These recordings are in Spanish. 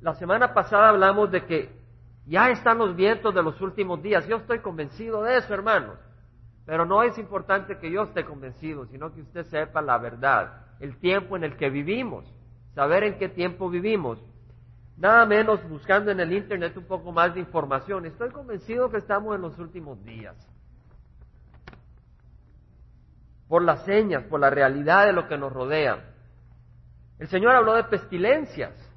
la semana pasada hablamos de que ya están los vientos de los últimos días. Yo estoy convencido de eso, hermanos. Pero no es importante que yo esté convencido, sino que usted sepa la verdad, el tiempo en el que vivimos, saber en qué tiempo vivimos. Nada menos buscando en el Internet un poco más de información. Estoy convencido que estamos en los últimos días. Por las señas, por la realidad de lo que nos rodea. El Señor habló de pestilencias.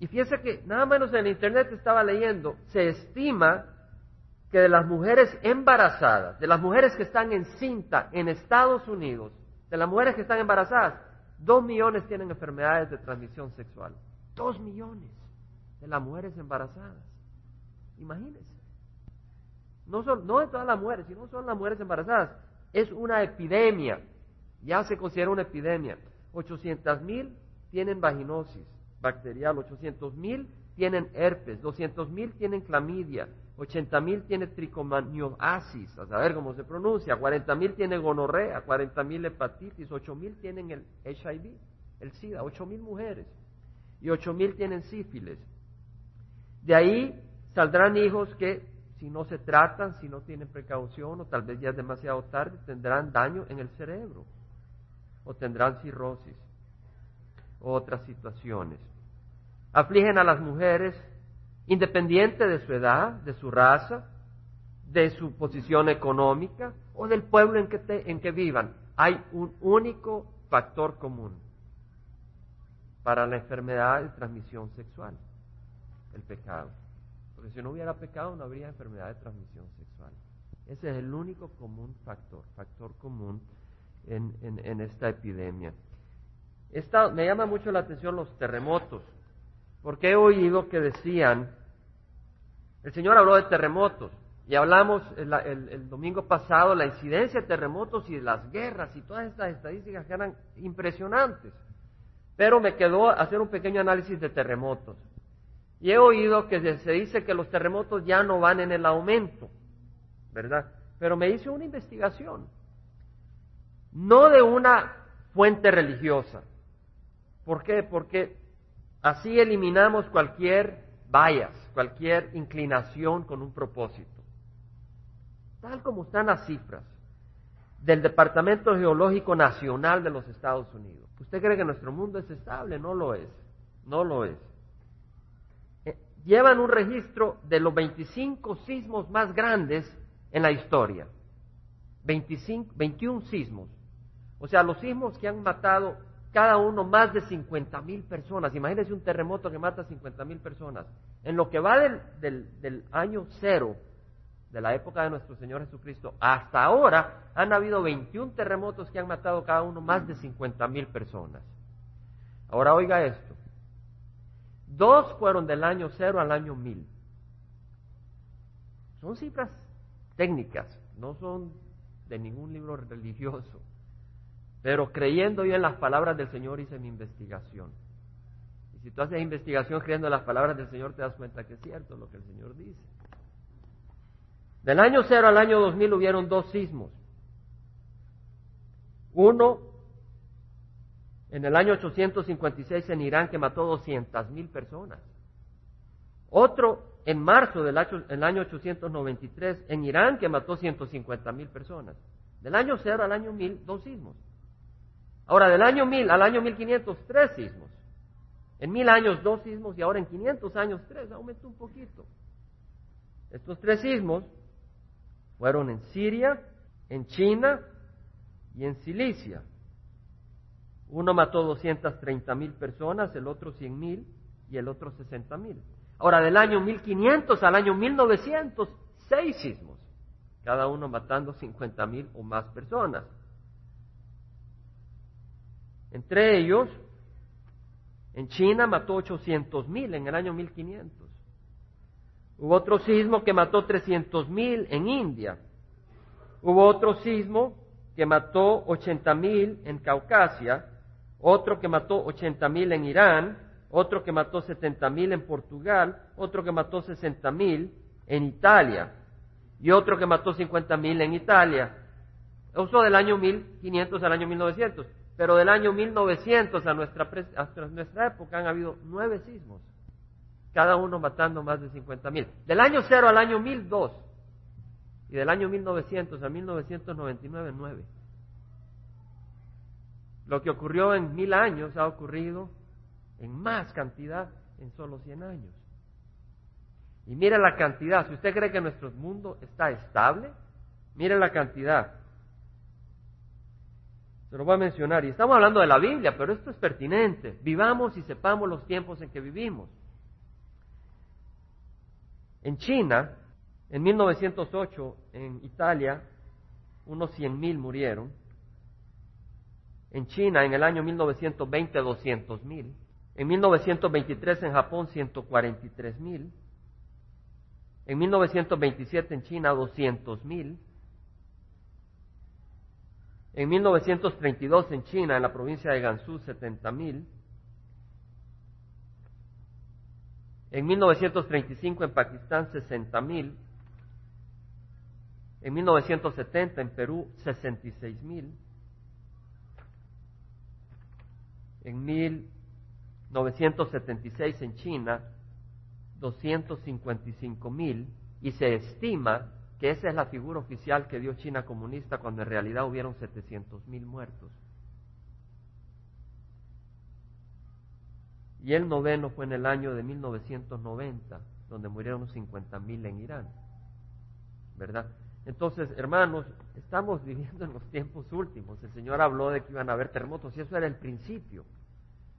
Y fíjese que nada menos en el Internet estaba leyendo, se estima que de las mujeres embarazadas, de las mujeres que están en cinta en Estados Unidos, de las mujeres que están embarazadas, dos millones tienen enfermedades de transmisión sexual. Dos millones de las mujeres embarazadas. Imagínense. No, son, no de todas las mujeres, sino son las mujeres embarazadas. Es una epidemia. Ya se considera una epidemia. 800 mil tienen vaginosis bacterial, 800 mil tienen herpes, 200 mil tienen clamidia, 80 mil tienen tricomanioasis, a saber cómo se pronuncia, 40 mil tienen gonorrea, 40 mil hepatitis, 8 mil tienen el HIV, el SIDA, 8 mil mujeres y 8 mil tienen sífilis. De ahí saldrán hijos que si no se tratan, si no tienen precaución o tal vez ya es demasiado tarde, tendrán daño en el cerebro o tendrán cirrosis o otras situaciones. Afligen a las mujeres independiente de su edad, de su raza, de su posición económica o del pueblo en que, en que vivan. Hay un único factor común para la enfermedad de transmisión sexual, el pecado. Porque si no hubiera pecado no habría enfermedad de transmisión sexual. Ese es el único común factor, factor común en, en, esta epidemia. Esta, me llama mucho la atención los terremotos, porque he oído que decían el Señor habló de terremotos y hablamos el, domingo pasado la incidencia de terremotos y de las guerras y todas estas estadísticas que eran impresionantes. Pero me quedó hacer un pequeño análisis de terremotos. Y he oído que se dice que los terremotos ya no van en el aumento, ¿verdad? Pero me hice una investigación, no de una fuente religiosa. ¿Por qué? Porque así eliminamos cualquier bias, cualquier inclinación con un propósito. Tal como están las cifras del Departamento Geológico Nacional de los Estados Unidos. ¿Usted cree que nuestro mundo es estable? No lo es. No lo es. Eh, llevan un registro de los 25 sismos más grandes en la historia. 25, 21 sismos. O sea, los sismos que han matado cada uno más de 50 mil personas. Imagínense un terremoto que mata a 50 mil personas. En lo que va del, año cero, de la época de nuestro Señor Jesucristo, hasta ahora han habido 21 terremotos que han matado cada uno más de 50 mil personas. Ahora oiga esto. Dos fueron del año cero al año mil. Son cifras técnicas, no son de ningún libro religioso. Pero creyendo yo en las palabras del Señor hice mi investigación. Y si tú haces investigación creyendo en las palabras del Señor, te das cuenta que es cierto lo que el Señor dice. Del año cero al año 2000 hubieron dos sismos. Uno en el año 856 en Irán que mató 200 mil personas. Otro en marzo del año, 893 en Irán que mató 150 mil personas. Del año cero al año 1000, dos sismos. Ahora, del año 1000 al año 1500, tres sismos. En mil años, dos sismos y ahora en 500 años, tres. Aumentó un poquito. Estos tres sismos fueron en Siria, en China y en Cilicia. Uno mató 230 mil personas, el otro 100 mil y el otro 60 mil. Ahora, del año 1500 al año 1900, seis sismos, cada uno matando 50 mil o más personas. Entre ellos, en China mató 800 mil en el año 1500. Hubo otro sismo que mató 300 mil en India. Hubo otro sismo que mató 80 mil en Caucasia. Otro que mató 80 mil en Irán. Otro que mató 70 mil en Portugal. Otro que mató 60 mil en Italia. Y otro que mató 50 mil en Italia. Eso del año 1500 al año 1900. Pero del año 1900 a nuestra, hasta nuestra época han habido nueve sismos, cada uno matando más de 50 mil. Del año 0 al año 1002 y del año 1900 a 1999, nueve. Lo que ocurrió en mil años ha ocurrido en más cantidad en solo 100 años. Y mire la cantidad, si usted cree que nuestro mundo está estable, mire la cantidad. Se lo voy a mencionar. Y estamos hablando de la Biblia, pero esto es pertinente. Vivamos y sepamos los tiempos en que vivimos. En China, en 1908, en Italia, unos 100.000 murieron. En China, en el año 1920, 200.000. En 1923, en Japón, 143.000. En 1927, en China, 200.000. En 1932 en China, en la provincia de Gansu, 70.000. En 1935 en Pakistán, 60.000. En 1970 en Perú, 66.000. En 1976 en China, 255.000. Y se estima que esa es la figura oficial que dio China comunista cuando en realidad hubieron 700 mil muertos. Y el noveno fue en el año de 1990, donde murieron 50 mil en Irán. ¿Verdad? Entonces, hermanos, estamos viviendo en los tiempos últimos. El Señor habló de que iban a haber terremotos y eso era el principio.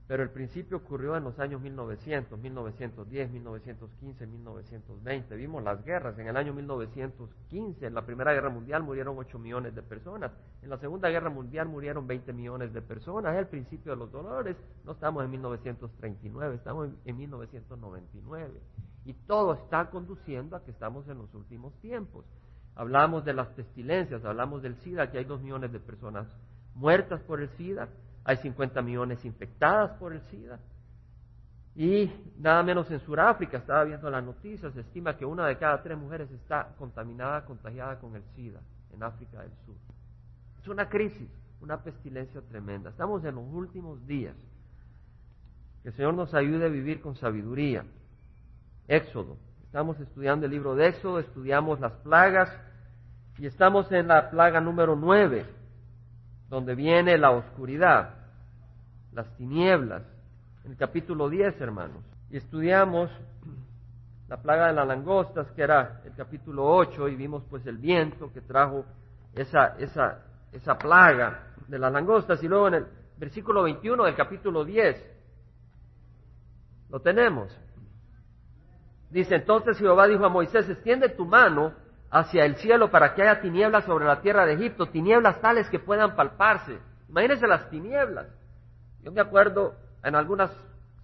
Pero el principio ocurrió en los años 1900, 1910, 1915, 1920. Vimos las guerras. En el año 1915, en la Primera Guerra Mundial, murieron 8 millones de personas. En la Segunda Guerra Mundial murieron 20 millones de personas. Es el principio de los dolores. No estamos en 1939, estamos en 1999. Y todo está conduciendo a que estamos en los últimos tiempos. Hablamos de las pestilencias, hablamos del SIDA, que hay 2 millones de personas muertas por el SIDA hay 50 millones infectadas por el SIDA. Y nada menos en Sudáfrica, estaba viendo las noticias, se estima que una de cada tres mujeres está contaminada, contagiada con el SIDA en África del Sur. Es una crisis, una pestilencia tremenda. Estamos en los últimos días. Que el Señor nos ayude a vivir con sabiduría. Éxodo. Estamos estudiando el libro de Éxodo, estudiamos las plagas y estamos en la plaga número nueve donde viene la oscuridad, las tinieblas, en el capítulo 10, hermanos. Y estudiamos la plaga de las langostas, que era el capítulo 8, y vimos pues el viento que trajo esa, esa, esa plaga de las langostas. Y luego en el versículo 21 del capítulo 10, lo tenemos. Dice, entonces Jehová dijo a Moisés, extiende tu mano hacia el cielo para que haya tinieblas sobre la tierra de Egipto, tinieblas tales que puedan palparse. Imagínense las tinieblas. Yo me acuerdo en algunas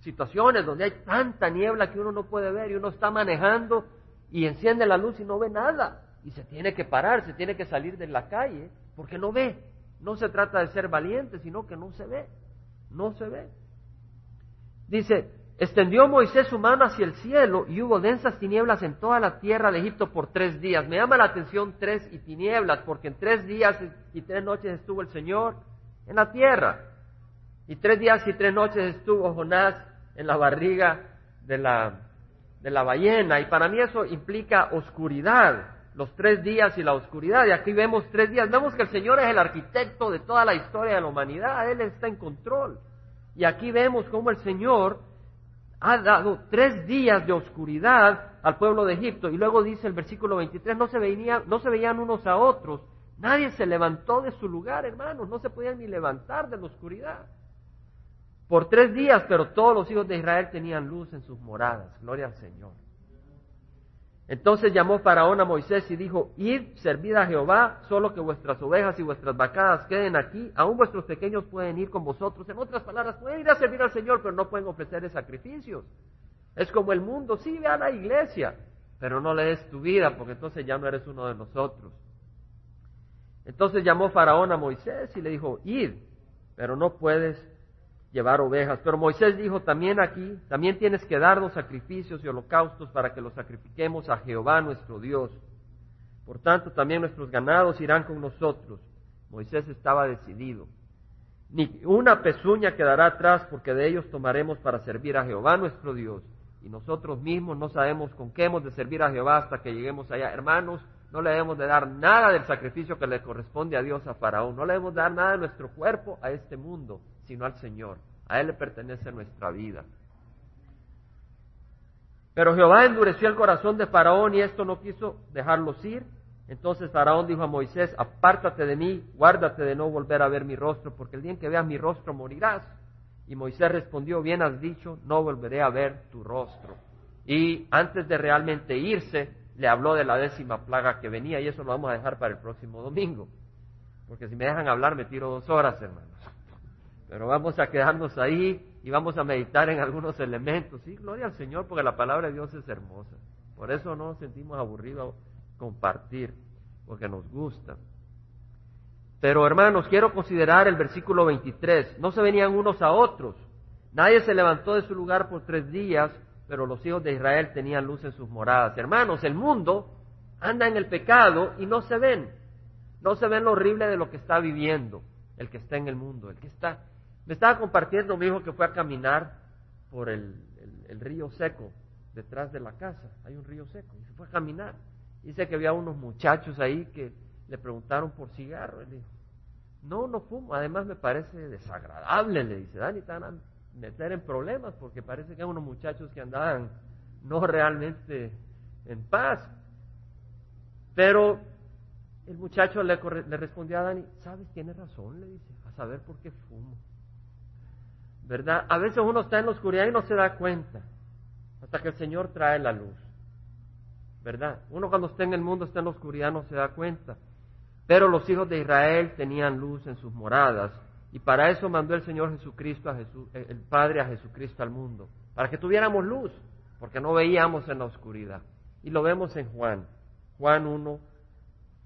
situaciones donde hay tanta niebla que uno no puede ver y uno está manejando y enciende la luz y no ve nada. Y se tiene que parar, se tiene que salir de la calle porque no ve. No se trata de ser valiente, sino que no se ve. No se ve. Dice, Extendió Moisés su mano hacia el cielo y hubo densas tinieblas en toda la tierra de Egipto por tres días. Me llama la atención tres y tinieblas, porque en tres días y tres noches estuvo el Señor en la tierra. Y tres días y tres noches estuvo Jonás en la barriga de la, de la ballena. Y para mí eso implica oscuridad, los tres días y la oscuridad. Y aquí vemos tres días. Vemos que el Señor es el arquitecto de toda la historia de la humanidad. Él está en control. Y aquí vemos cómo el Señor ha dado tres días de oscuridad al pueblo de Egipto. Y luego dice el versículo 23, no se, veían, no se veían unos a otros. Nadie se levantó de su lugar, hermanos. No se podían ni levantar de la oscuridad. Por tres días, pero todos los hijos de Israel tenían luz en sus moradas. Gloria al Señor. Entonces llamó Faraón a Moisés y dijo, id, servid a Jehová, solo que vuestras ovejas y vuestras vacadas queden aquí, aún vuestros pequeños pueden ir con vosotros. En otras palabras, pueden ir a servir al Señor, pero no pueden ofrecerle sacrificios. Es como el mundo, sí, ve a la iglesia, pero no le des tu vida, porque entonces ya no eres uno de nosotros. Entonces llamó Faraón a Moisés y le dijo, id, pero no puedes ovejas. Pero Moisés dijo también aquí, también tienes que darnos sacrificios y holocaustos para que los sacrifiquemos a Jehová nuestro Dios. Por tanto, también nuestros ganados irán con nosotros. Moisés estaba decidido. ni una pezuña quedará atrás, porque de ellos tomaremos para servir a Jehová nuestro Dios. Y nosotros mismos no sabemos con qué hemos de servir a Jehová hasta que lleguemos allá. Hermanos, no le debemos de dar nada del sacrificio que le corresponde a Dios a Faraón. No le debemos dar nada de nuestro cuerpo a este mundo, sino al Señor. A Él le pertenece nuestra vida. Pero Jehová endureció el corazón de Faraón y esto no quiso dejarlos ir. Entonces Faraón dijo a Moisés, apártate de mí, guárdate de no volver a ver mi rostro, porque el día en que veas mi rostro morirás. Y Moisés respondió, bien has dicho, no volveré a ver tu rostro. Y antes de realmente irse, le habló de la décima plaga que venía y eso lo vamos a dejar para el próximo domingo. Porque si me dejan hablar me tiro dos horas, hermanos. Pero vamos a quedarnos ahí y vamos a meditar en algunos elementos. Sí, gloria al Señor porque la palabra de Dios es hermosa. Por eso no nos sentimos aburridos compartir, porque nos gusta. Pero hermanos, quiero considerar el versículo 23. No se venían unos a otros. Nadie se levantó de su lugar por tres días pero los hijos de Israel tenían luz en sus moradas. Hermanos, el mundo anda en el pecado y no se ven. No se ven lo horrible de lo que está viviendo el que está en el mundo, el que está... Me estaba compartiendo mi hijo que fue a caminar por el, río seco detrás de la casa. Hay un río seco y se fue a caminar. Dice que había unos muchachos ahí que le preguntaron por cigarro. Él dijo, no, no fumo. Además me parece desagradable, le dice, Dani, tan meter en problemas porque parece que hay unos muchachos que andaban no realmente en paz. Pero el muchacho le, le respondió a Dani, ¿sabes? Tiene razón, le dice, a saber por qué fumo. ¿Verdad? A veces uno está en la oscuridad y no se da cuenta, hasta que el Señor trae la luz. ¿Verdad? Uno cuando está en el mundo, está en la oscuridad, no se da cuenta. Pero los hijos de Israel tenían luz en sus moradas y para eso mandó el Señor Jesucristo, a Jesús, eh, el Padre a Jesucristo al mundo, para que tuviéramos luz, porque no veíamos en la oscuridad. Y lo vemos en Juan, Juan 1,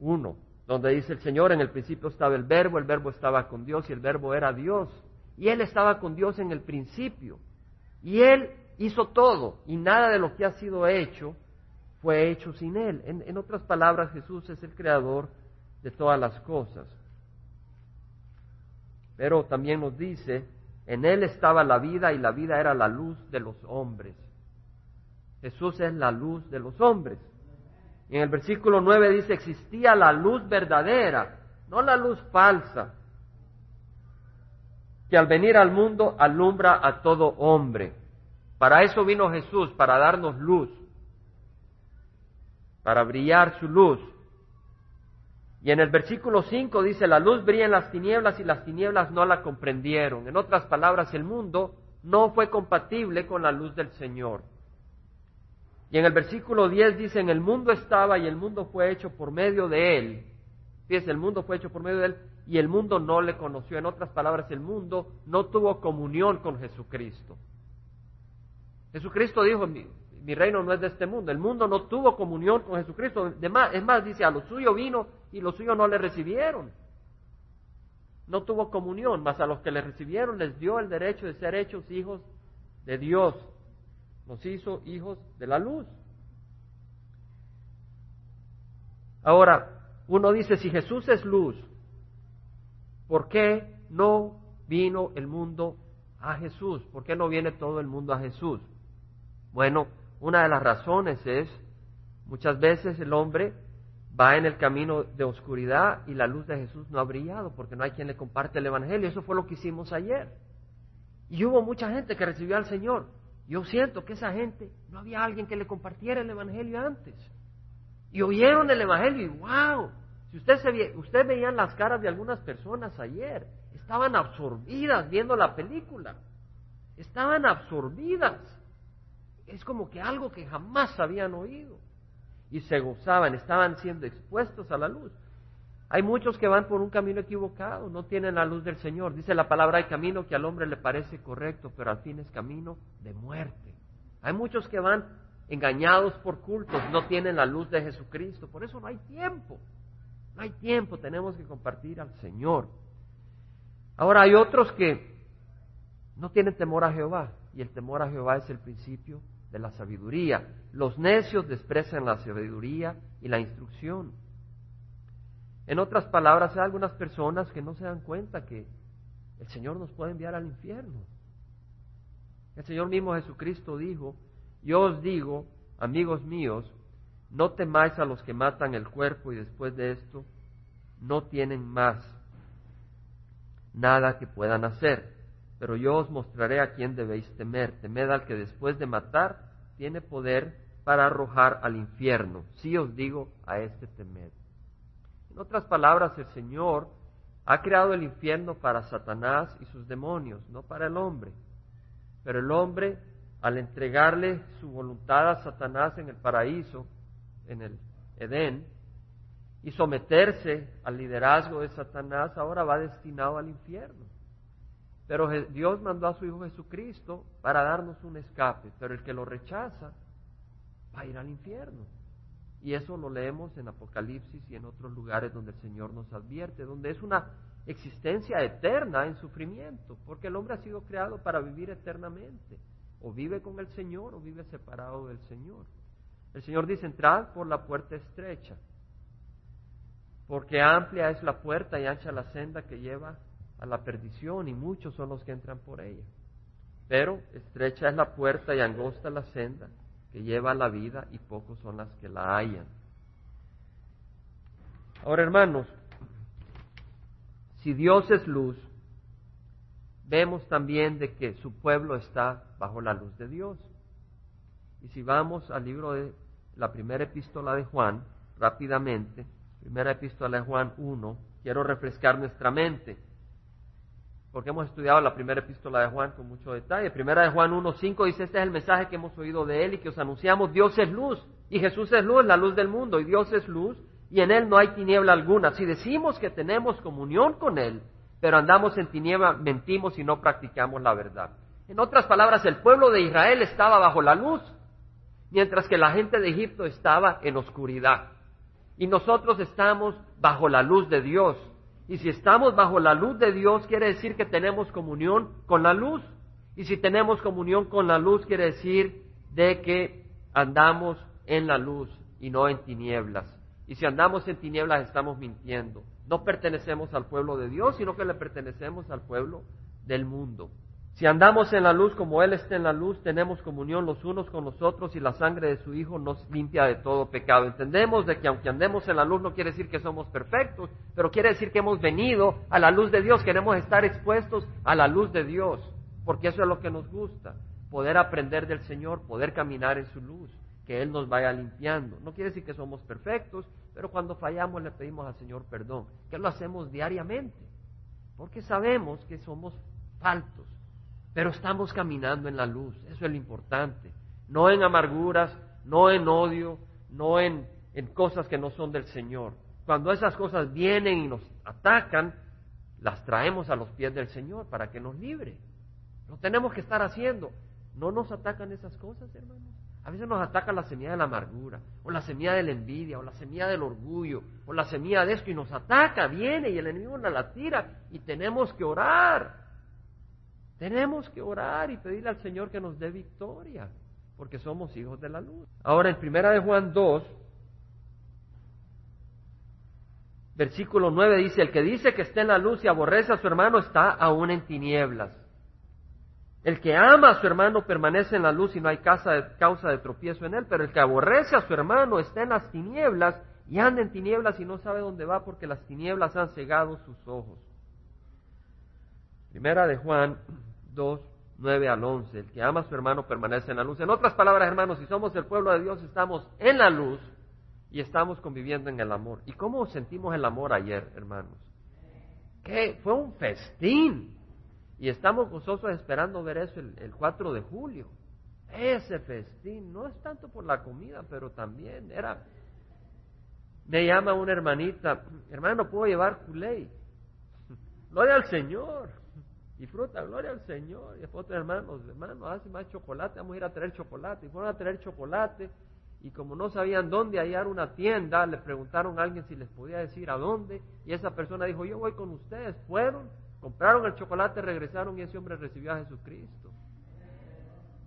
1, donde dice el Señor, en el principio estaba el verbo, el verbo estaba con Dios y el verbo era Dios. Y Él estaba con Dios en el principio. Y Él hizo todo y nada de lo que ha sido hecho fue hecho sin Él. en otras palabras, Jesús es el creador de todas las cosas. Pero también nos dice, en Él estaba la vida y la vida era la luz de los hombres. Jesús es la luz de los hombres. En el versículo 9 dice, existía la luz verdadera, no la luz falsa, que al venir al mundo alumbra a todo hombre. Para eso vino Jesús, para darnos luz, para brillar su luz. Y en el versículo 5 dice, la luz brilla en las tinieblas y las tinieblas no la comprendieron. En otras palabras, el mundo no fue compatible con la luz del Señor. Y en el versículo 10 dice, en el mundo estaba y el mundo fue hecho por medio de él. El mundo fue hecho por medio de él y el mundo no le conoció. En otras palabras, el mundo no tuvo comunión con Jesucristo. Jesucristo dijo, mi reino no es de este mundo. El mundo no tuvo comunión con Jesucristo. Es más, dice, a lo suyo vino y los suyos no le recibieron. No tuvo comunión, mas a los que le recibieron les dio el derecho de ser hechos hijos de Dios. Nos hizo hijos de la luz. Ahora, uno dice, si Jesús es luz, ¿por qué no vino el mundo a Jesús? ¿Por qué no viene todo el mundo a Jesús? Bueno, una de las razones es, muchas veces el hombre va en el camino de oscuridad y la luz de Jesús no ha brillado porque no hay quien le comparte el Evangelio. Eso fue lo que hicimos ayer. Y hubo mucha gente que recibió al Señor. Yo siento que esa gente, no había alguien que le compartiera el Evangelio antes. Y oyeron el Evangelio y wow, si usted, se usted veían las caras de algunas personas ayer, estaban absorbidas viendo la película. Estaban absorbidas es como que algo que jamás habían oído. Y se gozaban, estaban siendo expuestos a la luz. Hay muchos que van por un camino equivocado, no tienen la luz del Señor. Dice la palabra, hay camino que al hombre le parece correcto, pero al fin es camino de muerte. Hay muchos que van engañados por cultos, no tienen la luz de Jesucristo. Por eso no hay tiempo. No hay tiempo, tenemos que compartir al Señor. Ahora hay otros que no tienen temor a Jehová, y el temor a Jehová es el principio de la sabiduría. Los necios desprecian la sabiduría y la instrucción. En otras palabras, hay algunas personas que no se dan cuenta que el Señor nos puede enviar al infierno. El Señor mismo Jesucristo dijo, yo os digo, amigos míos, no temáis a los que matan el cuerpo y después de esto no tienen más nada que puedan hacer. Pero yo os mostraré a quién debéis temer. Temed al que después de matar tiene poder para arrojar al infierno. Sí os digo a este temed. En otras palabras, el Señor ha creado el infierno para Satanás y sus demonios, no para el hombre. Pero el hombre, al entregarle su voluntad a Satanás en el paraíso, en el Edén, y someterse al liderazgo de Satanás, ahora va destinado al infierno. Pero Dios mandó a su Hijo Jesucristo para darnos un escape, pero el que lo rechaza va a ir al infierno. Y eso lo leemos en Apocalipsis y en otros lugares donde el Señor nos advierte, donde es una existencia eterna en sufrimiento, porque el hombre ha sido creado para vivir eternamente. O vive con el Señor o vive separado del Señor. El Señor dice, entrad por la puerta estrecha, porque amplia es la puerta y ancha la senda que lleva a la perdición, y muchos son los que entran por ella. Pero estrecha es la puerta y angosta la senda que lleva a la vida, y pocos son las que la hallan. Ahora, hermanos, si Dios es luz, vemos también de que su pueblo está bajo la luz de Dios. Y si vamos al libro de la primera epístola de Juan, rápidamente, primera epístola de Juan 1, quiero refrescar nuestra mente, porque hemos estudiado la primera epístola de Juan con mucho detalle. Primera de Juan 1, 5 dice, este es el mensaje que hemos oído de él y que os anunciamos, Dios es luz, y Jesús es luz, la luz del mundo, y Dios es luz, y en él no hay tiniebla alguna. Si decimos que tenemos comunión con él, pero andamos en tiniebla, mentimos y no practicamos la verdad. En otras palabras, el pueblo de Israel estaba bajo la luz, mientras que la gente de Egipto estaba en oscuridad. Y nosotros estamos bajo la luz de Dios. Y si estamos bajo la luz de Dios, quiere decir que tenemos comunión con la luz. Y si tenemos comunión con la luz, quiere decir de que andamos en la luz y no en tinieblas. Y si andamos en tinieblas, estamos mintiendo. No pertenecemos al pueblo de Dios, sino que le pertenecemos al pueblo del mundo. Si andamos en la luz como Él está en la luz, tenemos comunión los unos con los otros y la sangre de su Hijo nos limpia de todo pecado. Entendemos de que aunque andemos en la luz no quiere decir que somos perfectos, pero quiere decir que hemos venido a la luz de Dios, queremos estar expuestos a la luz de Dios, porque eso es lo que nos gusta, poder aprender del Señor, poder caminar en su luz, que Él nos vaya limpiando. No quiere decir que somos perfectos, pero cuando fallamos le pedimos al Señor perdón, que lo hacemos diariamente, porque sabemos que somos faltos pero estamos caminando en la luz, eso es lo importante. No en amarguras, no en odio, no en, en cosas que no son del Señor. Cuando esas cosas vienen y nos atacan, las traemos a los pies del Señor para que nos libre. Lo tenemos que estar haciendo. ¿No nos atacan esas cosas, hermanos? A veces nos ataca la semilla de la amargura, o la semilla de la envidia, o la semilla del orgullo, o la semilla de esto, y nos ataca, viene y el enemigo nos la tira, y tenemos que orar. Tenemos que orar y pedirle al Señor que nos dé victoria, porque somos hijos de la luz. Ahora, en primera de Juan 2, versículo 9 dice, el que dice que está en la luz y aborrece a su hermano está aún en tinieblas. El que ama a su hermano permanece en la luz y no hay causa de, tropiezo en él, pero el que aborrece a su hermano está en las tinieblas y anda en tinieblas y no sabe dónde va porque las tinieblas han cegado sus ojos. Primera de Juan 2, 9 al 11. El que ama a su hermano permanece en la luz. En otras palabras, hermanos, si somos el pueblo de Dios, estamos en la luz y estamos conviviendo en el amor. ¿Y cómo sentimos el amor ayer, hermanos? Que fue un festín. Y estamos gozosos esperando ver eso el, el 4 de julio. Ese festín, no es tanto por la comida, pero también era... Me llama una hermanita, hermano, ¿puedo llevar culé? Gloria al Señor disfruta, gloria al Señor. Y después otros hermanos, hermanos, hace más chocolate, vamos a ir a traer chocolate. Y fueron a traer chocolate y como no sabían dónde hallar una tienda, le preguntaron a alguien si les podía decir a dónde y esa persona dijo, yo voy con ustedes. Fueron, compraron el chocolate, regresaron y ese hombre recibió a Jesucristo.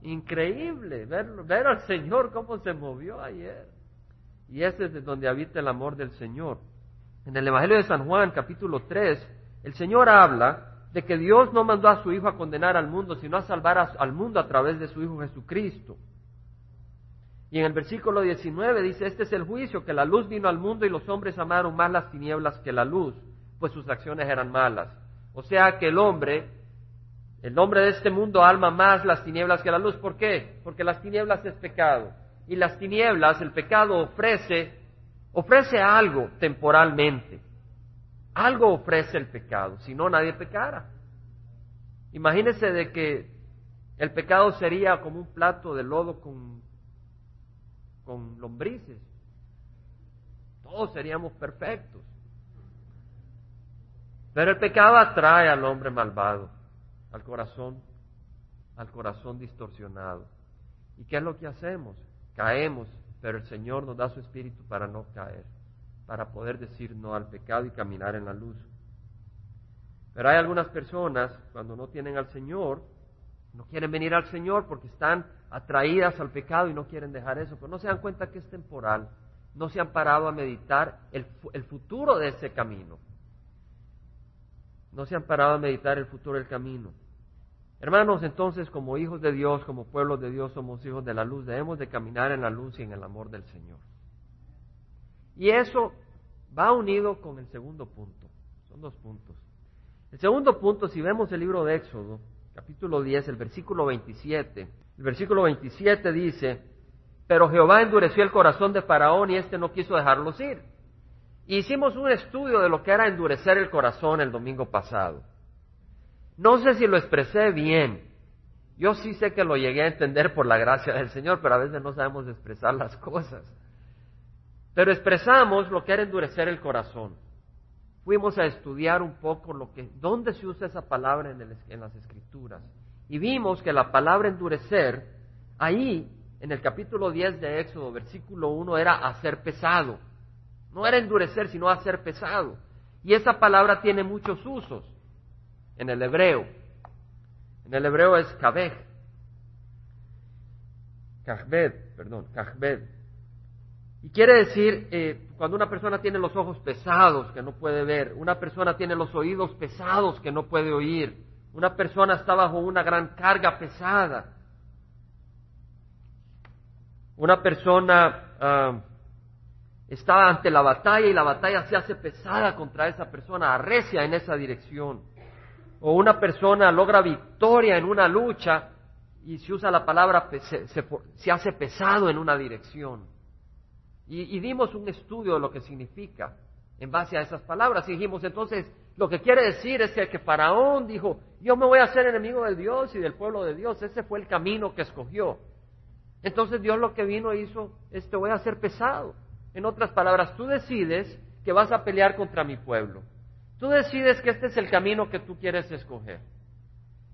Increíble ver, ver al Señor cómo se movió ayer. Y ese es donde habita el amor del Señor. En el Evangelio de San Juan, capítulo 3, el Señor habla de que Dios no mandó a su Hijo a condenar al mundo, sino a salvar al mundo a través de su Hijo Jesucristo. Y en el versículo 19 dice, este es el juicio, que la luz vino al mundo y los hombres amaron más las tinieblas que la luz, pues sus acciones eran malas. O sea que el hombre, el hombre de este mundo alma más las tinieblas que la luz. ¿Por qué? Porque las tinieblas es pecado. Y las tinieblas, el pecado ofrece, ofrece algo temporalmente. Algo ofrece el pecado, si no nadie pecara. Imagínese de que el pecado sería como un plato de lodo con, con lombrices. Todos seríamos perfectos. Pero el pecado atrae al hombre malvado, al corazón, al corazón distorsionado. ¿Y qué es lo que hacemos? Caemos, pero el Señor nos da su espíritu para no caer para poder decir no al pecado y caminar en la luz. Pero hay algunas personas, cuando no tienen al Señor, no quieren venir al Señor porque están atraídas al pecado y no quieren dejar eso, pero no se dan cuenta que es temporal, no se han parado a meditar el, el futuro de ese camino. No se han parado a meditar el futuro del camino. Hermanos, entonces como hijos de Dios, como pueblos de Dios, somos hijos de la luz, debemos de caminar en la luz y en el amor del Señor. Y eso va unido con el segundo punto. Son dos puntos. El segundo punto, si vemos el libro de Éxodo, capítulo 10, el versículo 27, el versículo 27 dice, pero Jehová endureció el corazón de Faraón y éste no quiso dejarlos ir. Hicimos un estudio de lo que era endurecer el corazón el domingo pasado. No sé si lo expresé bien. Yo sí sé que lo llegué a entender por la gracia del Señor, pero a veces no sabemos expresar las cosas. Pero expresamos lo que era endurecer el corazón. Fuimos a estudiar un poco lo que, dónde se usa esa palabra en, en las escrituras. Y vimos que la palabra endurecer, ahí, en el capítulo 10 de Éxodo, versículo 1, era hacer pesado. No era endurecer, sino hacer pesado. Y esa palabra tiene muchos usos en el hebreo. En el hebreo es kabej. Kajbed, perdón, kajbed. Y quiere decir, eh, cuando una persona tiene los ojos pesados que no puede ver, una persona tiene los oídos pesados que no puede oír, una persona está bajo una gran carga pesada, una persona ah, está ante la batalla y la batalla se hace pesada contra esa persona, arrecia en esa dirección, o una persona logra victoria en una lucha y se usa la palabra, se hace pesado en una dirección. Y, dimos un estudio de lo que significa en base a esas palabras. Y dijimos, entonces, lo que quiere decir es que, que Faraón dijo, yo me voy a hacer enemigo de Dios y del pueblo de Dios. Ese fue el camino que escogió. Entonces Dios lo que vino hizo es, te voy a hacer pesado. En otras palabras, tú decides que vas a pelear contra mi pueblo. Tú decides que este es el camino que tú quieres escoger.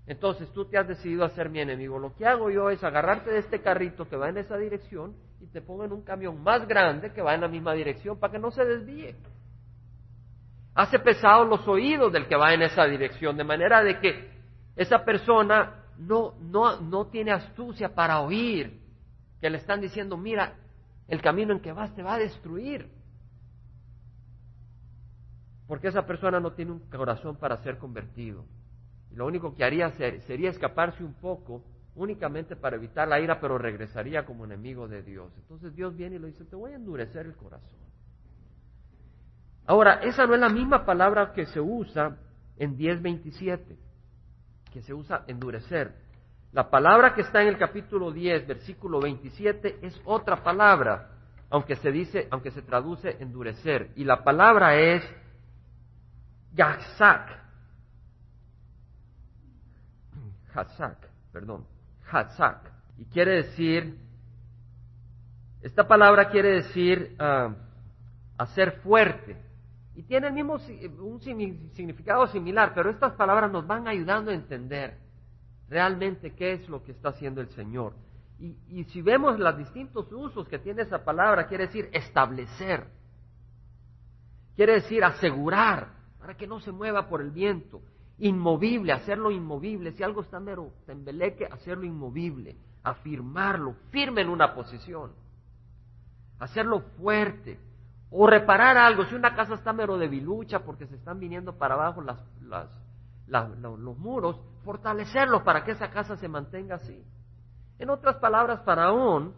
Entonces tú te has decidido a ser mi enemigo. Lo que hago yo es agarrarte de este carrito que va en esa dirección y te pongo en un camión más grande que va en la misma dirección para que no se desvíe. Hace pesados los oídos del que va en esa dirección, de manera de que esa persona no, no, no tiene astucia para oír que le están diciendo, mira, el camino en que vas te va a destruir. Porque esa persona no tiene un corazón para ser convertido. Y lo único que haría sería escaparse un poco únicamente para evitar la ira, pero regresaría como enemigo de Dios. Entonces Dios viene y le dice, te voy a endurecer el corazón. Ahora, esa no es la misma palabra que se usa en 10.27, que se usa endurecer. La palabra que está en el capítulo 10, versículo 27, es otra palabra, aunque se dice, aunque se traduce endurecer. Y la palabra es Yahzak. Hatzak, perdón, Hatzak. Y quiere decir, esta palabra quiere decir uh, hacer fuerte. Y tiene el mismo un significado similar, pero estas palabras nos van ayudando a entender realmente qué es lo que está haciendo el Señor. Y, y si vemos los distintos usos que tiene esa palabra, quiere decir establecer, quiere decir asegurar, para que no se mueva por el viento, inmovible, hacerlo inmovible. Si algo está mero tembeleque, hacerlo inmovible, afirmarlo, firme en una posición, hacerlo fuerte, o reparar algo. Si una casa está mero debilucha porque se están viniendo para abajo las, las, los muros, fortalecerlos para que esa casa se mantenga así. En otras palabras, Faraón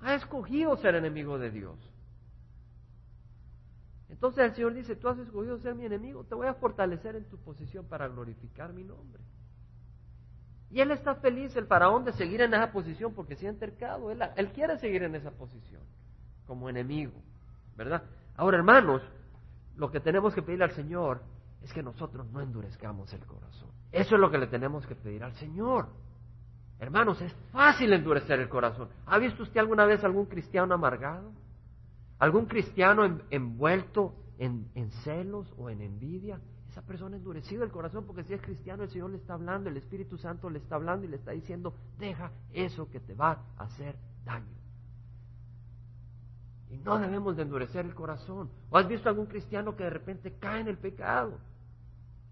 ha escogido ser enemigo de Dios. Entonces el Señor dice, tú has escogido ser mi enemigo, te voy a fortalecer en tu posición para glorificar mi nombre. Y él está feliz, el faraón, de seguir en esa posición porque se ha entercado. Él, él quiere seguir en esa posición como enemigo, ¿verdad? Ahora, hermanos, lo que tenemos que pedir al Señor es que nosotros no endurezcamos el corazón. Eso es lo que le tenemos que pedir al Señor. Hermanos, es fácil endurecer el corazón. ¿Ha visto usted alguna vez algún cristiano amargado? ¿Algún cristiano envuelto en, en celos o en envidia? Esa persona endurecido el corazón porque si es cristiano el Señor le está hablando, el Espíritu Santo le está hablando y le está diciendo, deja eso que te va a hacer daño. Y no debemos de endurecer el corazón. ¿O has visto algún cristiano que de repente cae en el pecado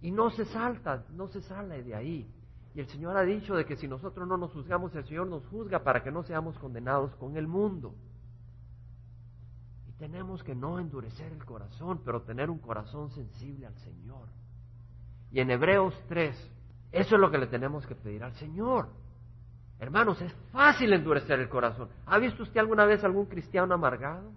y no se salta, no se sale de ahí? Y el Señor ha dicho de que si nosotros no nos juzgamos, el Señor nos juzga para que no seamos condenados con el mundo. Tenemos que no endurecer el corazón, pero tener un corazón sensible al Señor. Y en Hebreos 3, eso es lo que le tenemos que pedir al Señor. Hermanos, es fácil endurecer el corazón. ¿Ha visto usted alguna vez algún cristiano amargado?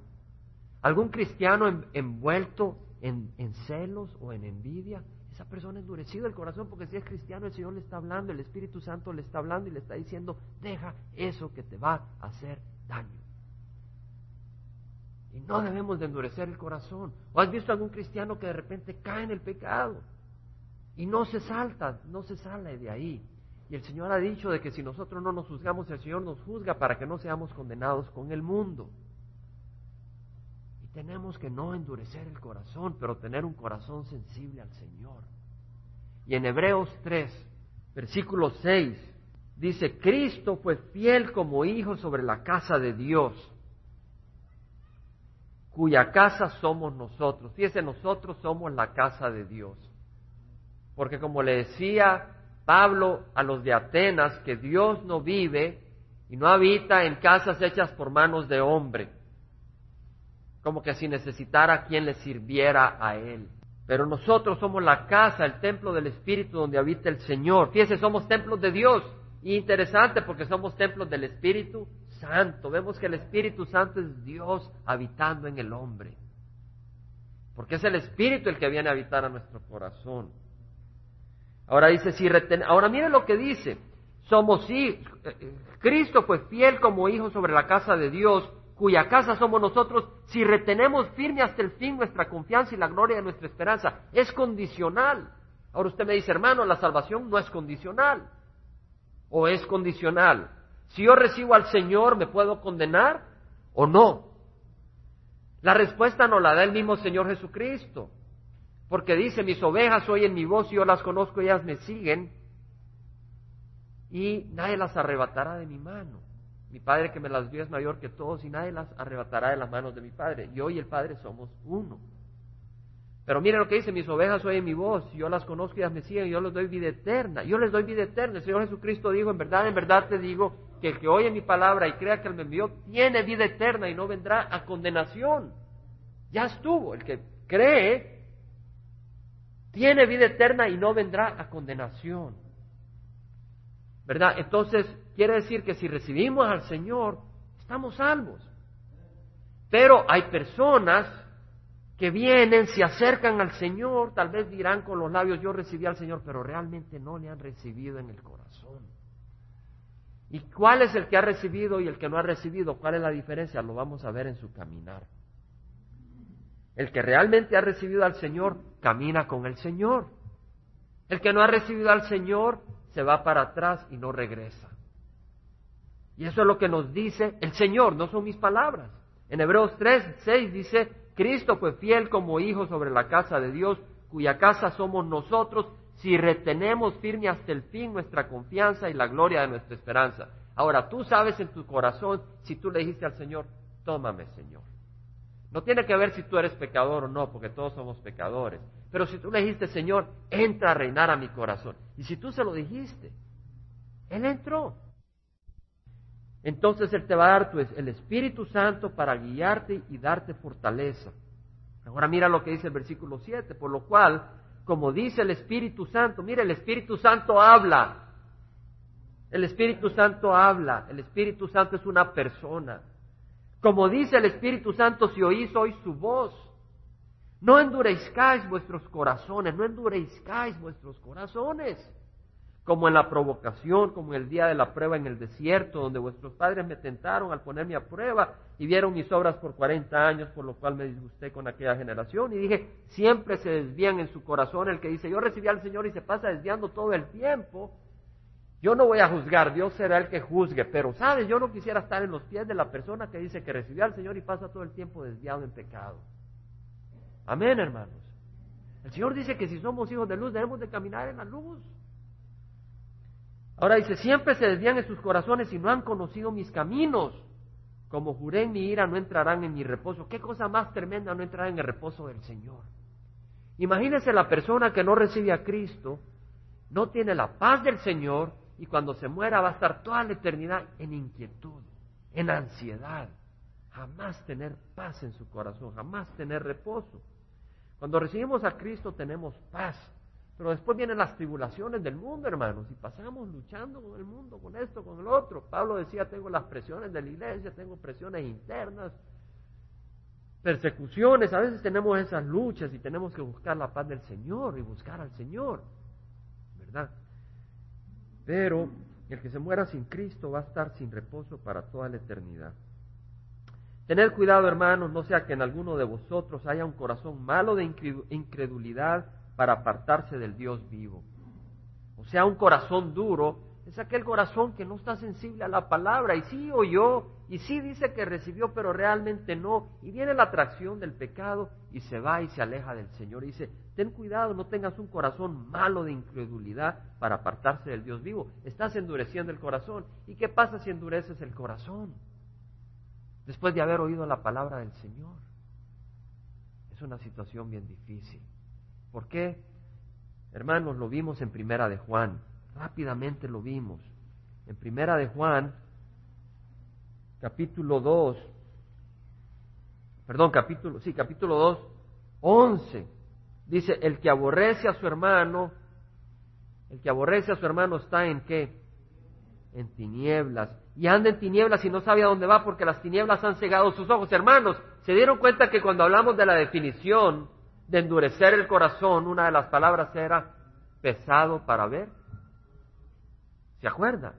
¿Algún cristiano envuelto en, en, celos o en envidia? Esa persona endurecido el corazón porque si es cristiano el Señor le está hablando, el Espíritu Santo le está hablando y le está diciendo, deja eso que te va a hacer daño. Y no debemos de endurecer el corazón. ¿O has visto algún cristiano que de repente cae en el pecado y no se salta, no se sale de ahí? Y el Señor ha dicho de que si nosotros no nos juzgamos, el Señor nos juzga para que no seamos condenados con el mundo. Tenemos que no endurecer el corazón, pero tener un corazón sensible al Señor. Y en Hebreos 3, versículo 6, dice, Cristo fue fiel como hijo sobre la casa de Dios cuya casa somos nosotros. Fíjese, nosotros somos la casa de Dios. Porque como le decía Pablo a los de Atenas, que Dios no vive y no habita en casas hechas por manos de hombre, como que si necesitara quien le sirviera a él. Pero nosotros somos la casa, el templo del Espíritu donde habita el Señor. Fíjese, somos templos de Dios. Y interesante porque somos templos del Espíritu Santo. Vemos que el Espíritu Santo es Dios habitando en el hombre. Porque es el Espíritu el que viene a habitar a nuestro corazón. Ahora dice, si ahora mire lo que dice. Somos hijos. Eh, Cristo fue fiel como hijo sobre la casa de Dios, cuya casa somos nosotros, si retenemos firme hasta el fin nuestra confianza y la gloria de nuestra esperanza. Es condicional. Ahora usted me dice, hermano, la salvación no es condicional. ¿O es condicional? Si yo recibo al Señor, ¿me puedo condenar o no? La respuesta nos la da el mismo Señor Jesucristo, porque dice, mis ovejas oyen mi voz y yo las conozco, ellas me siguen y nadie las arrebatará de mi mano. Mi Padre que me las dio es mayor que todos y nadie las arrebatará de las manos de mi Padre. Yo y el Padre somos uno. Pero miren lo que dice, mis ovejas oyen mi voz, yo las conozco y ellas me siguen, yo les doy vida eterna, yo les doy vida eterna. El Señor Jesucristo dijo, en verdad, en verdad te digo, que el que oye mi palabra y crea que Él me envió, tiene vida eterna y no vendrá a condenación. Ya estuvo, el que cree, tiene vida eterna y no vendrá a condenación. ¿Verdad? Entonces, quiere decir que si recibimos al Señor, estamos salvos. Pero hay personas que vienen, se acercan al Señor, tal vez dirán con los labios, yo recibí al Señor, pero realmente no le han recibido en el corazón. ¿Y cuál es el que ha recibido y el que no ha recibido? ¿Cuál es la diferencia? Lo vamos a ver en su caminar. El que realmente ha recibido al Señor, camina con el Señor. El que no ha recibido al Señor, se va para atrás y no regresa. Y eso es lo que nos dice el Señor, no son mis palabras. En Hebreos 3, 6 dice, Cristo fue fiel como hijo sobre la casa de Dios, cuya casa somos nosotros, si retenemos firme hasta el fin nuestra confianza y la gloria de nuestra esperanza. Ahora, tú sabes en tu corazón si tú le dijiste al Señor, tómame, Señor. No tiene que ver si tú eres pecador o no, porque todos somos pecadores. Pero si tú le dijiste, Señor, entra a reinar a mi corazón. Y si tú se lo dijiste, Él entró. Entonces Él te va a dar el Espíritu Santo para guiarte y darte fortaleza. Ahora mira lo que dice el versículo 7, por lo cual como dice el Espíritu Santo. Mire, el Espíritu Santo habla. El Espíritu Santo habla. El Espíritu Santo es una persona. Como dice el Espíritu Santo, si oís hoy su voz, no endurezcáis vuestros corazones, no endurezcáis vuestros corazones como en la provocación, como en el día de la prueba en el desierto, donde vuestros padres me tentaron al ponerme a prueba y vieron mis obras por cuarenta años, por lo cual me disgusté con aquella generación. Y dije, siempre se desvían en su corazón el que dice, yo recibí al Señor y se pasa desviando todo el tiempo. Yo no voy a juzgar, Dios será el que juzgue, pero sabes, yo no quisiera estar en los pies de la persona que dice que recibió al Señor y pasa todo el tiempo desviado en pecado. Amén, hermanos. El Señor dice que si somos hijos de luz debemos de caminar en la luz. Ahora dice, siempre se desvían en sus corazones y no han conocido mis caminos. Como juré en mi ira, no entrarán en mi reposo. ¿Qué cosa más tremenda no entrar en el reposo del Señor? Imagínese la persona que no recibe a Cristo, no tiene la paz del Señor y cuando se muera va a estar toda la eternidad en inquietud, en ansiedad. Jamás tener paz en su corazón, jamás tener reposo. Cuando recibimos a Cristo tenemos paz, pero después vienen las tribulaciones del mundo, hermanos, y pasamos luchando con el mundo, con esto, con el otro. Pablo decía, tengo las presiones de la iglesia, tengo presiones internas, persecuciones, a veces tenemos esas luchas y tenemos que buscar la paz del Señor y buscar al Señor, ¿verdad? Pero el que se muera sin Cristo va a estar sin reposo para toda la eternidad. Tened cuidado, hermanos, no sea que en alguno de vosotros haya un corazón malo de incredulidad para apartarse del Dios vivo. O sea, un corazón duro es aquel corazón que no está sensible a la palabra y sí oyó y sí dice que recibió, pero realmente no. Y viene la atracción del pecado y se va y se aleja del Señor. Y dice, ten cuidado, no tengas un corazón malo de incredulidad para apartarse del Dios vivo. Estás endureciendo el corazón. ¿Y qué pasa si endureces el corazón? Después de haber oído la palabra del Señor. Es una situación bien difícil. ¿Por qué? Hermanos, lo vimos en Primera de Juan, rápidamente lo vimos. En Primera de Juan, capítulo 2, perdón, capítulo, sí, capítulo 2, 11, dice, el que aborrece a su hermano, el que aborrece a su hermano está en qué? En tinieblas. Y anda en tinieblas y no sabe a dónde va porque las tinieblas han cegado sus ojos. Hermanos, ¿se dieron cuenta que cuando hablamos de la definición de endurecer el corazón, una de las palabras era pesado para ver. ¿Se acuerda?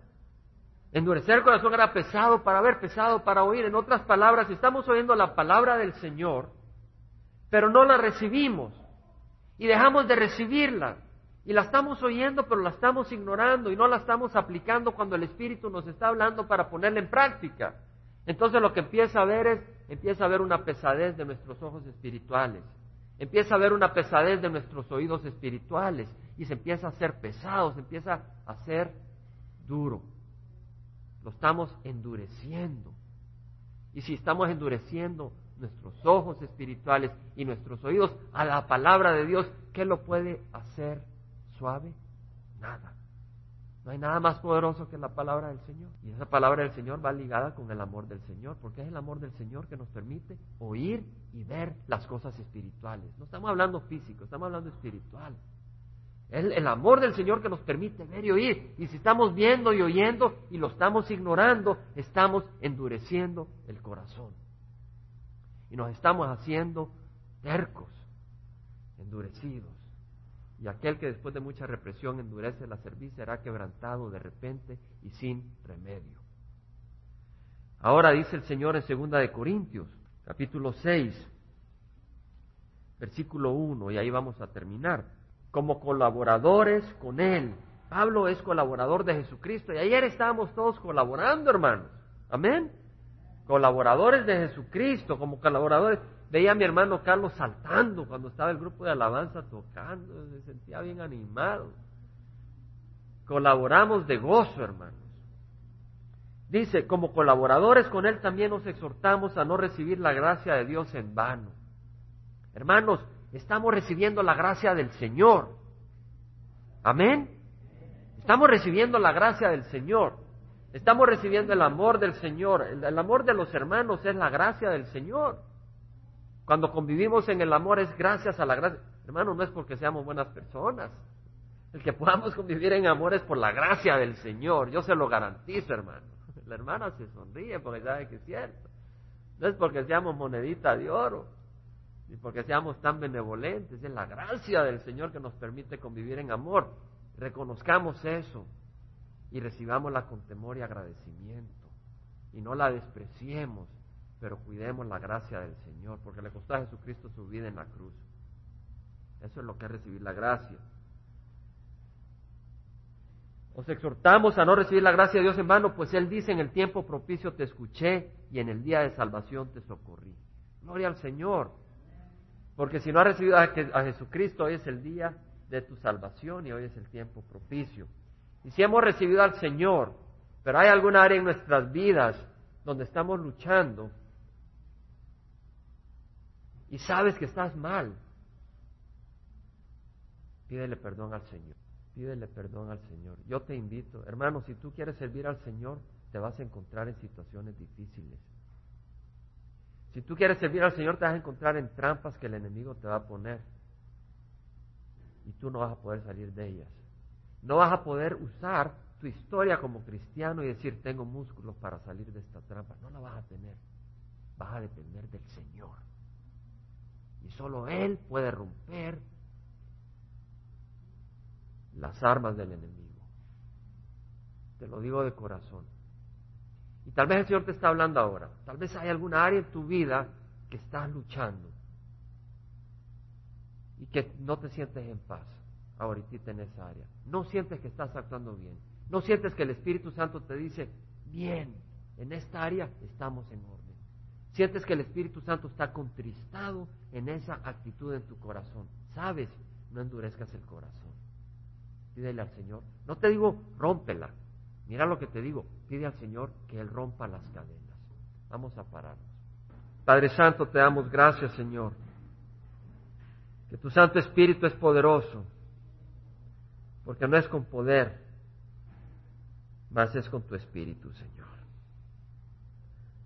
Endurecer el corazón era pesado para ver, pesado para oír. En otras palabras, estamos oyendo la palabra del Señor, pero no la recibimos y dejamos de recibirla. Y la estamos oyendo, pero la estamos ignorando y no la estamos aplicando cuando el Espíritu nos está hablando para ponerla en práctica. Entonces lo que empieza a ver es, empieza a ver una pesadez de nuestros ojos espirituales. Empieza a haber una pesadez de nuestros oídos espirituales y se empieza a hacer pesado, se empieza a hacer duro. Lo estamos endureciendo. Y si estamos endureciendo nuestros ojos espirituales y nuestros oídos a la palabra de Dios, ¿qué lo puede hacer suave? Nada. No hay nada más poderoso que la palabra del Señor. Y esa palabra del Señor va ligada con el amor del Señor, porque es el amor del Señor que nos permite oír y ver las cosas espirituales. No estamos hablando físico, estamos hablando espiritual. Es el amor del Señor que nos permite ver y oír. Y si estamos viendo y oyendo y lo estamos ignorando, estamos endureciendo el corazón. Y nos estamos haciendo tercos, endurecidos. Y aquel que después de mucha represión endurece la cerviz será quebrantado de repente y sin remedio. Ahora dice el Señor en segunda de Corintios, capítulo 6, versículo 1, y ahí vamos a terminar. Como colaboradores con Él. Pablo es colaborador de Jesucristo y ayer estábamos todos colaborando, hermanos. Amén. Colaboradores de Jesucristo, como colaboradores. Veía a mi hermano Carlos saltando cuando estaba el grupo de alabanza tocando, se sentía bien animado. Colaboramos de gozo, hermanos. Dice, como colaboradores con Él también nos exhortamos a no recibir la gracia de Dios en vano. Hermanos, estamos recibiendo la gracia del Señor. Amén. Estamos recibiendo la gracia del Señor. Estamos recibiendo el amor del Señor. El, amor de los hermanos es la gracia del Señor. Cuando convivimos en el amor es gracias a la gracia. Hermano, no es porque seamos buenas personas. El que podamos convivir en amor es por la gracia del Señor. Yo se lo garantizo, hermano. La hermana se sonríe porque sabe que es cierto. No es porque seamos monedita de oro, ni porque seamos tan benevolentes. Es la gracia del Señor que nos permite convivir en amor. Reconozcamos eso y recibámosla con temor y agradecimiento. Y no la despreciemos, pero cuidemos la gracia del Señor, porque le costó a Jesucristo su vida en la cruz. Eso es lo que es recibir la gracia. Os exhortamos a no recibir la gracia de Dios en vano, pues Él dice, en el tiempo propicio te escuché y en el día de salvación te socorrí. Gloria al Señor. Porque si no has recibido a, Jesucristo, hoy es el día de tu salvación y hoy es el tiempo propicio. Y si hemos recibido al Señor, pero hay alguna área en nuestras vidas donde estamos luchando y sabes que estás mal, pídele perdón al Señor. Pídele perdón al Señor. Yo te invito, hermano, si tú quieres servir al Señor, te vas a encontrar en situaciones difíciles. Si tú quieres servir al Señor, te vas a encontrar en trampas que el enemigo te va a poner. Y tú no vas a poder salir de ellas. No vas a poder usar tu historia como cristiano y decir, tengo músculos para salir de esta trampa. No la vas a tener. Vas a depender del Señor. Solo Él puede romper las armas del enemigo. Te lo digo de corazón. Y tal vez el Señor te está hablando ahora. Tal vez hay alguna área en tu vida que estás luchando y que no te sientes en paz ahorita en esa área. No sientes que estás actuando bien. No sientes que el Espíritu Santo te dice, bien, en esta área estamos en orden. Sientes que el Espíritu Santo está contristado en esa actitud en tu corazón. Sabes, no endurezcas el corazón. Pídele al Señor. No te digo rómpela. Mira lo que te digo. Pide al Señor que Él rompa las cadenas. Vamos a pararnos. Padre Santo, te damos gracias, Señor. Que tu Santo Espíritu es poderoso. Porque no es con poder, más es con tu Espíritu, Señor.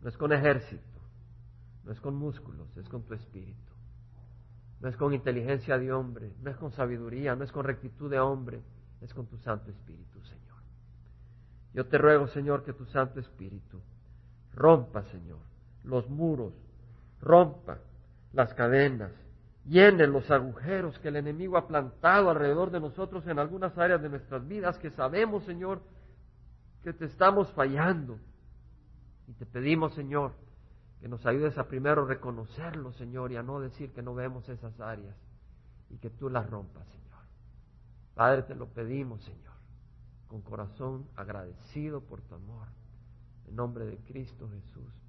No es con ejército, no es con músculos, es con tu Espíritu. No es con inteligencia de hombre, no es con sabiduría, no es con rectitud de hombre, es con tu Santo Espíritu, Señor. Yo te ruego, Señor, que tu Santo Espíritu rompa, Señor, los muros, rompa las cadenas, llene los agujeros que el enemigo ha plantado alrededor de nosotros en algunas áreas de nuestras vidas que sabemos, Señor, que te estamos fallando. Y te pedimos, Señor, que nos ayudes a primero reconocerlo, Señor, y a no decir que no vemos esas áreas y que tú las rompas, Señor. Padre, te lo pedimos, Señor, con corazón agradecido por tu amor. En nombre de Cristo Jesús.